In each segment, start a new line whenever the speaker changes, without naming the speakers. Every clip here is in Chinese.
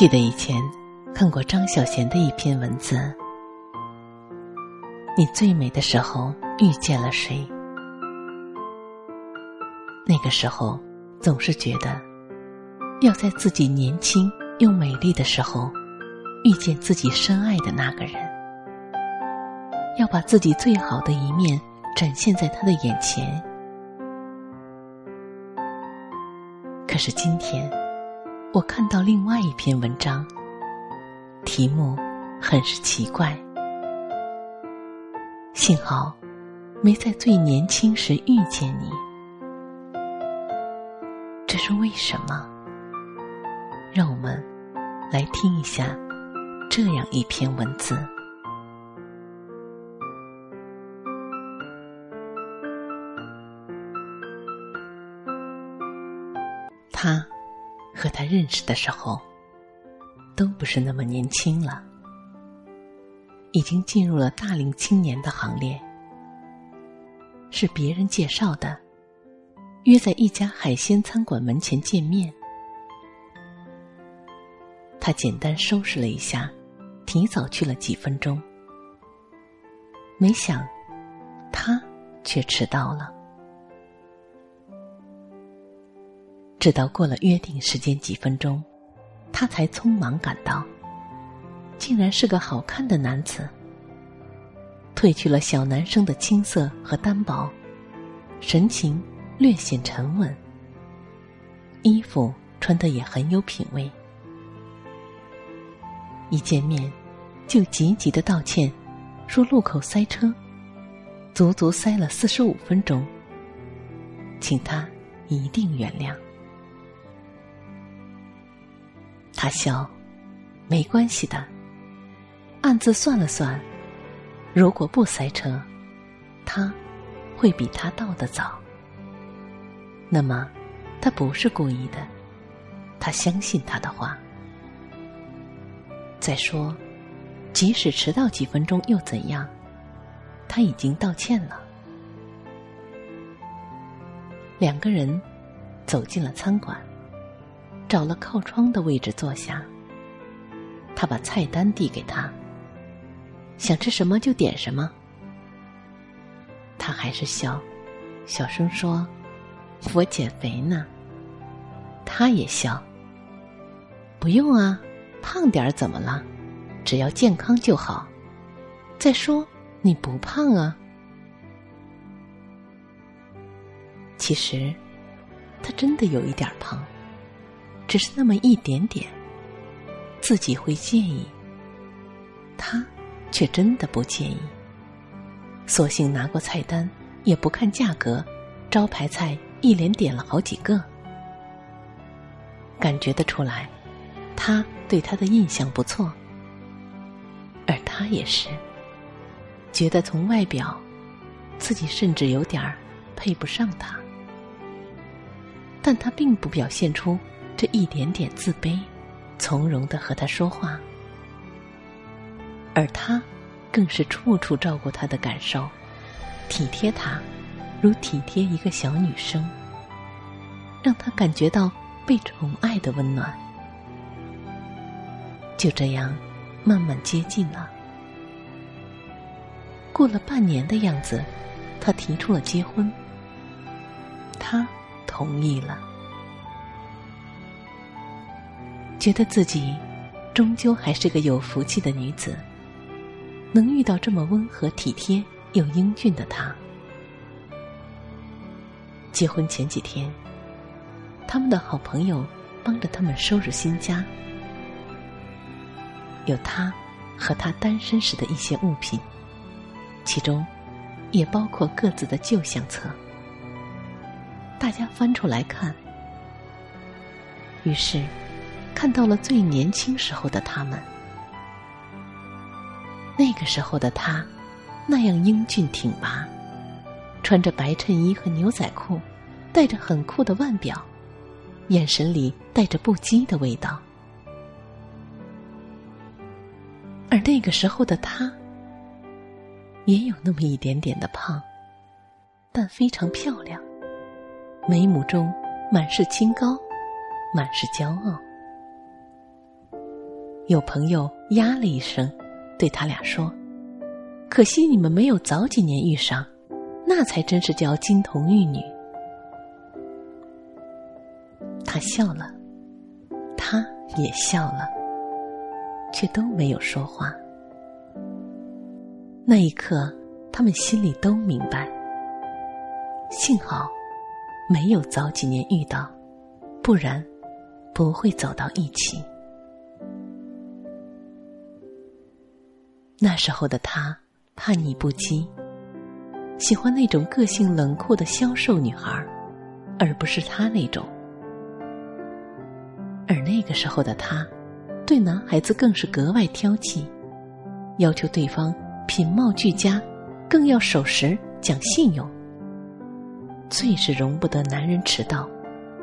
记得以前看过张小娴的一篇文字：“你最美的时候遇见了谁？那个时候总是觉得，要在自己年轻又美丽的时候，遇见自己深爱的那个人，要把自己最好的一面展现在他的眼前。可是今天。”我看到另外一篇文章，题目很是奇怪。幸好没在最年轻时遇见你，这是为什么？让我们来听一下这样一篇文字。和他认识的时候，都不是那么年轻了，已经进入了大龄青年的行列。是别人介绍的，约在一家海鲜餐馆门前见面。他简单收拾了一下，提早去了几分钟，没想他却迟到了。直到过了约定时间几分钟，他才匆忙赶到。竟然是个好看的男子，褪去了小男生的青涩和单薄，神情略显沉稳，衣服穿得也很有品味。一见面，就急急的道歉，说路口塞车，足足塞了四十五分钟，请他一定原谅。他笑，没关系的。暗自算了算，如果不塞车，他会比他到的早。那么，他不是故意的，他相信他的话。再说，即使迟到几分钟又怎样？他已经道歉了。两个人走进了餐馆。找了靠窗的位置坐下。他把菜单递给他，想吃什么就点什么。他还是笑，小声说：“我减肥呢。”他也笑：“不用啊，胖点儿怎么了？只要健康就好。再说你不胖啊。”其实，他真的有一点胖。只是那么一点点，自己会介意，他却真的不介意。索性拿过菜单，也不看价格，招牌菜一连点了好几个。感觉得出来，他对他的印象不错，而他也是，觉得从外表，自己甚至有点儿配不上他，但他并不表现出。这一点点自卑，从容的和他说话，而他更是处处照顾他的感受，体贴他，如体贴一个小女生，让他感觉到被宠爱的温暖。就这样，慢慢接近了。过了半年的样子，他提出了结婚，他同意了。觉得自己终究还是个有福气的女子，能遇到这么温和体贴又英俊的他。结婚前几天，他们的好朋友帮着他们收拾新家，有他和他单身时的一些物品，其中也包括各自的旧相册。大家翻出来看，于是。看到了最年轻时候的他们，那个时候的他，那样英俊挺拔，穿着白衬衣和牛仔裤，戴着很酷的腕表，眼神里带着不羁的味道。而那个时候的他，也有那么一点点的胖，但非常漂亮，眉目中满是清高，满是骄傲。有朋友呀了一声，对他俩说：“可惜你们没有早几年遇上，那才真是叫金童玉女。”他笑了，他也笑了，却都没有说话。那一刻，他们心里都明白，幸好没有早几年遇到，不然不会走到一起。那时候的他叛逆不羁，喜欢那种个性冷酷的消瘦女孩，而不是他那种。而那个时候的他，对男孩子更是格外挑剔，要求对方品貌俱佳，更要守时讲信用。最是容不得男人迟到，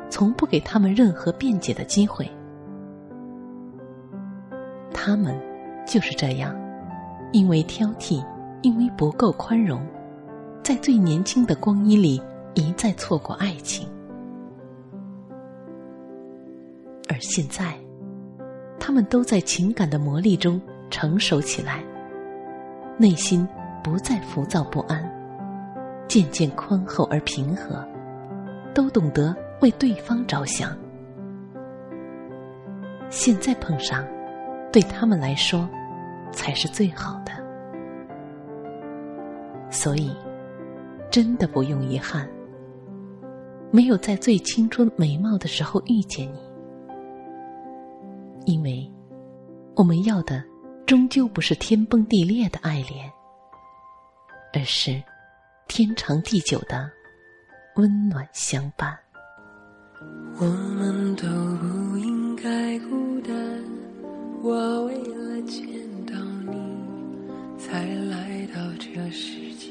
从不给他们任何辩解的机会。他们就是这样。因为挑剔，因为不够宽容，在最年轻的光阴里一再错过爱情。而现在，他们都在情感的磨砺中成熟起来，内心不再浮躁不安，渐渐宽厚而平和，都懂得为对方着想。现在碰上，对他们来说。才是最好的，所以真的不用遗憾，没有在最青春美貌的时候遇见你，因为我们要的终究不是天崩地裂的爱恋，而是天长地久的温暖相伴。
我们都不应该孤单，我为了见。才来到这世界，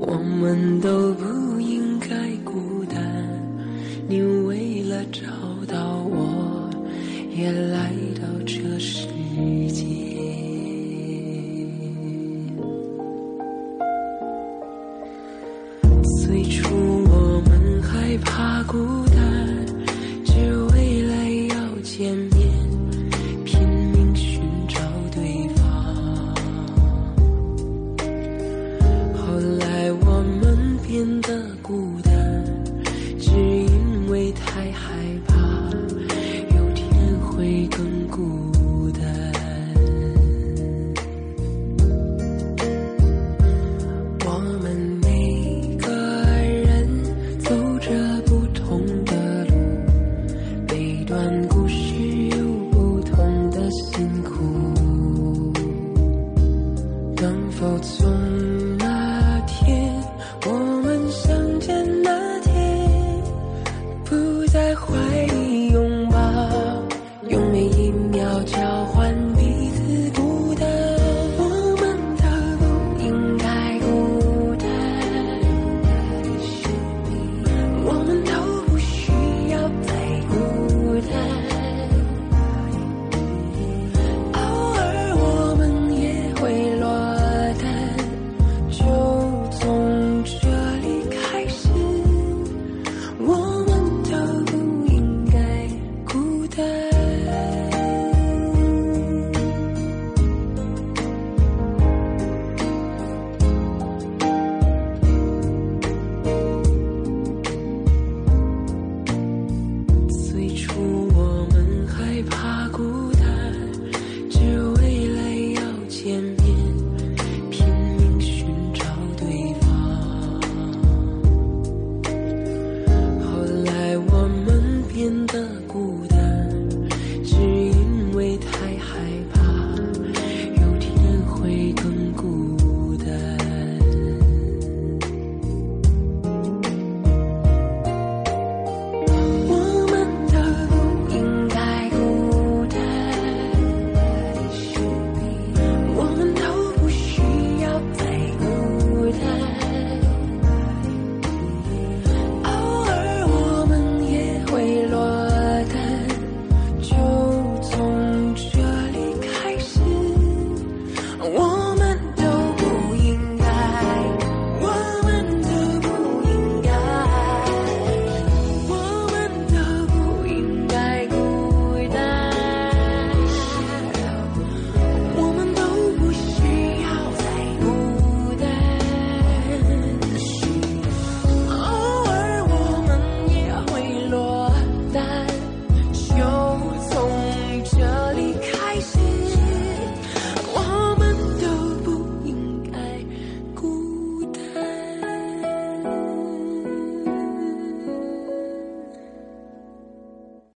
我们都不